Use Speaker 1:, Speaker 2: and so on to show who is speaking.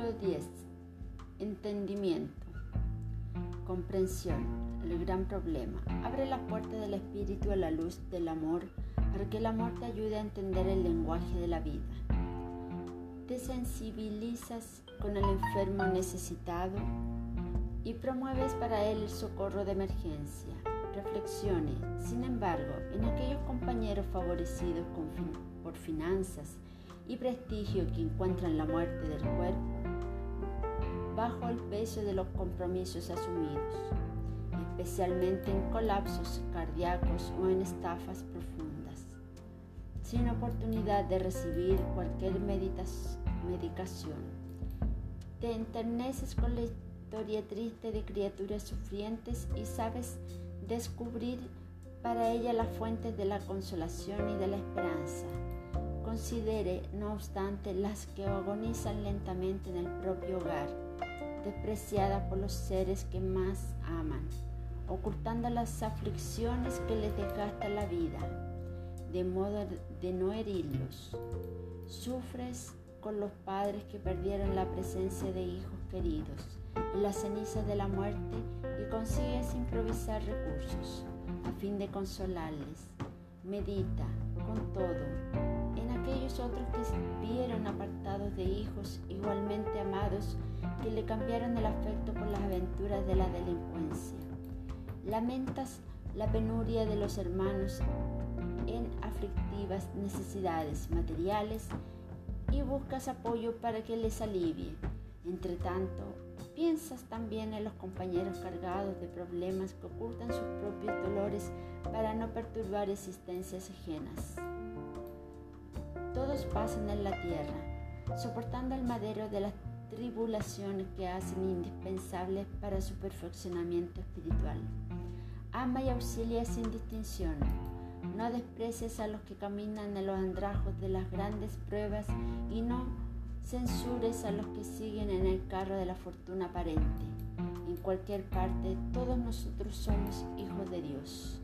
Speaker 1: Capítulo 10. Entendimiento. Comprensión. El gran problema. Abre la puerta del espíritu a la luz del amor para que el amor te ayude a entender el lenguaje de la vida. Te sensibilizas con el enfermo necesitado y promueves para él el socorro de emergencia. Reflexione, sin embargo, en aquellos compañeros favorecidos por finanzas y prestigio que encuentran la muerte del cuerpo bajo el peso de los compromisos asumidos, especialmente en colapsos cardíacos o en estafas profundas, sin oportunidad de recibir cualquier medicación. Te enterneces con la historia triste de criaturas sufrientes y sabes descubrir para ella las fuentes de la consolación y de la esperanza. Considere, no obstante, las que agonizan lentamente en el propio hogar despreciada por los seres que más aman, ocultando las aflicciones que les desgasta la vida, de modo de no herirlos. Sufres con los padres que perdieron la presencia de hijos queridos en las cenizas de la muerte y consigues improvisar recursos a fin de consolarles. Medita, con todo, otros que vieron apartados de hijos igualmente amados que le cambiaron el afecto por las aventuras de la delincuencia. Lamentas la penuria de los hermanos en aflictivas necesidades materiales y buscas apoyo para que les alivie. Entre tanto, piensas también en los compañeros cargados de problemas que ocultan sus propios dolores para no perturbar existencias ajenas. Todos pasan en la tierra, soportando el madero de las tribulaciones que hacen indispensables para su perfeccionamiento espiritual. Ama y auxilia sin distinción. No desprecies a los que caminan en los andrajos de las grandes pruebas y no censures a los que siguen en el carro de la fortuna aparente. En cualquier parte, todos nosotros somos hijos de Dios.